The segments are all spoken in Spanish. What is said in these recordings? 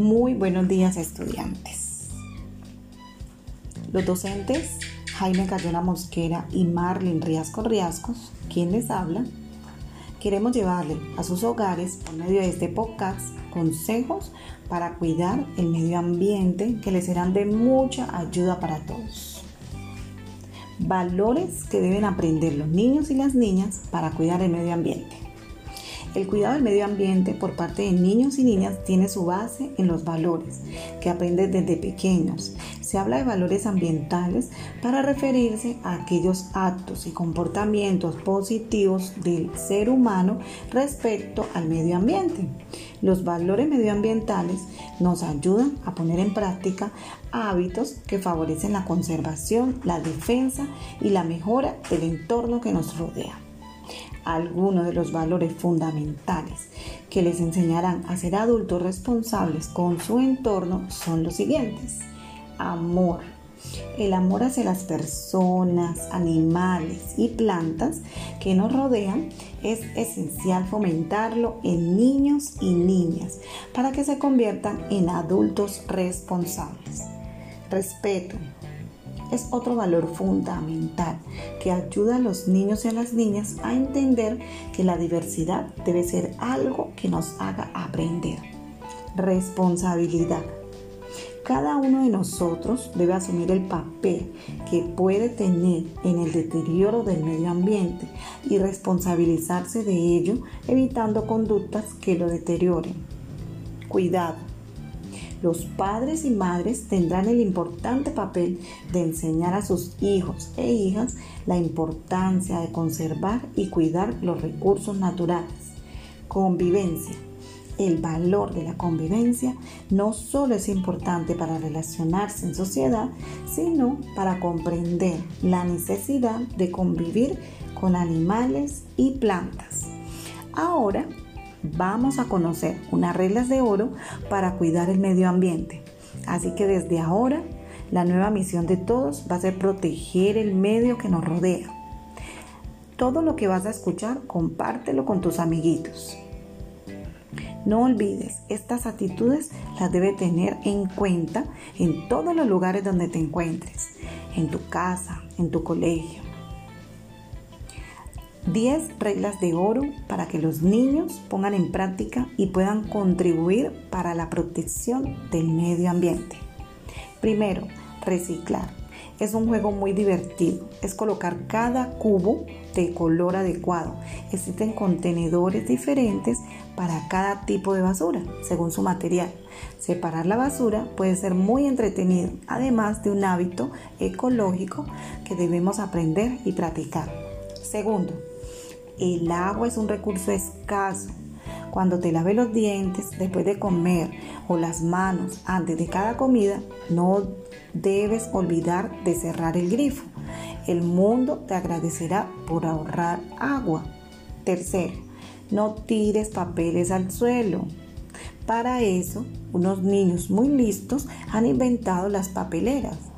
Muy buenos días estudiantes. Los docentes Jaime Cayona Mosquera y Marlin Riasco Riascos, quien les habla, queremos llevarle a sus hogares por medio de este podcast consejos para cuidar el medio ambiente que les serán de mucha ayuda para todos. Valores que deben aprender los niños y las niñas para cuidar el medio ambiente. El cuidado del medio ambiente por parte de niños y niñas tiene su base en los valores que aprenden desde pequeños. Se habla de valores ambientales para referirse a aquellos actos y comportamientos positivos del ser humano respecto al medio ambiente. Los valores medioambientales nos ayudan a poner en práctica hábitos que favorecen la conservación, la defensa y la mejora del entorno que nos rodea algunos de los valores fundamentales que les enseñarán a ser adultos responsables con su entorno son los siguientes. Amor. El amor hacia las personas, animales y plantas que nos rodean es esencial fomentarlo en niños y niñas para que se conviertan en adultos responsables. Respeto es otro valor fundamental que ayuda a los niños y a las niñas a entender que la diversidad debe ser algo que nos haga aprender. Responsabilidad. Cada uno de nosotros debe asumir el papel que puede tener en el deterioro del medio ambiente y responsabilizarse de ello evitando conductas que lo deterioren. Cuidado los padres y madres tendrán el importante papel de enseñar a sus hijos e hijas la importancia de conservar y cuidar los recursos naturales. Convivencia. El valor de la convivencia no solo es importante para relacionarse en sociedad, sino para comprender la necesidad de convivir con animales y plantas. Ahora vamos a conocer unas reglas de oro para cuidar el medio ambiente. Así que desde ahora, la nueva misión de todos va a ser proteger el medio que nos rodea. Todo lo que vas a escuchar, compártelo con tus amiguitos. No olvides, estas actitudes las debe tener en cuenta en todos los lugares donde te encuentres, en tu casa, en tu colegio, 10 reglas de oro para que los niños pongan en práctica y puedan contribuir para la protección del medio ambiente. Primero, reciclar. Es un juego muy divertido. Es colocar cada cubo de color adecuado. Existen contenedores diferentes para cada tipo de basura, según su material. Separar la basura puede ser muy entretenido, además de un hábito ecológico que debemos aprender y practicar. Segundo, el agua es un recurso escaso. Cuando te laves los dientes después de comer o las manos antes de cada comida, no debes olvidar de cerrar el grifo. El mundo te agradecerá por ahorrar agua. Tercero, no tires papeles al suelo. Para eso, unos niños muy listos han inventado las papeleras.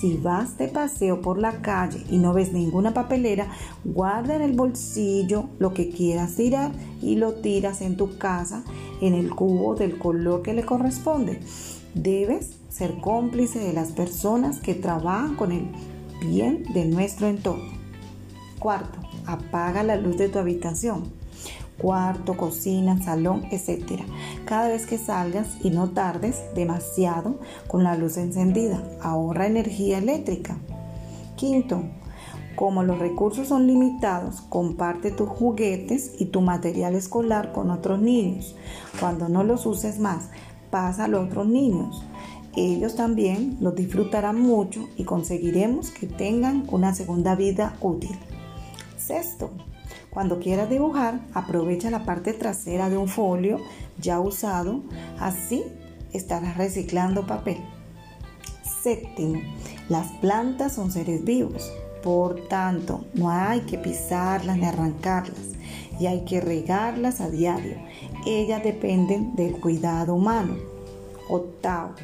Si vas de paseo por la calle y no ves ninguna papelera, guarda en el bolsillo lo que quieras tirar y lo tiras en tu casa en el cubo del color que le corresponde. Debes ser cómplice de las personas que trabajan con el bien de nuestro entorno. Cuarto, apaga la luz de tu habitación cuarto, cocina, salón, etc. Cada vez que salgas y no tardes demasiado con la luz encendida, ahorra energía eléctrica. Quinto, como los recursos son limitados, comparte tus juguetes y tu material escolar con otros niños. Cuando no los uses más, pásalo a otros niños. Ellos también los disfrutarán mucho y conseguiremos que tengan una segunda vida útil. Sexto, cuando quieras dibujar, aprovecha la parte trasera de un folio ya usado, así estarás reciclando papel. Séptimo, las plantas son seres vivos, por tanto, no hay que pisarlas ni arrancarlas y hay que regarlas a diario. Ellas dependen del cuidado humano. Octavo,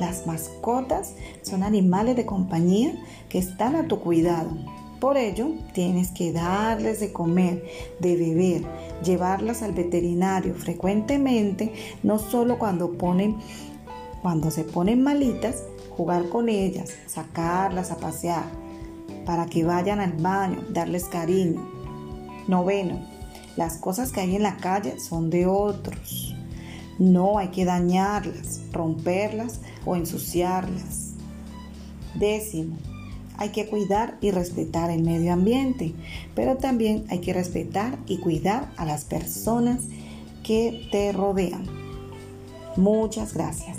las mascotas son animales de compañía que están a tu cuidado. Por ello, tienes que darles de comer, de beber, llevarlas al veterinario frecuentemente, no solo cuando ponen cuando se ponen malitas, jugar con ellas, sacarlas a pasear, para que vayan al baño, darles cariño. Noveno, las cosas que hay en la calle son de otros. No hay que dañarlas, romperlas o ensuciarlas. Décimo, hay que cuidar y respetar el medio ambiente, pero también hay que respetar y cuidar a las personas que te rodean. Muchas gracias.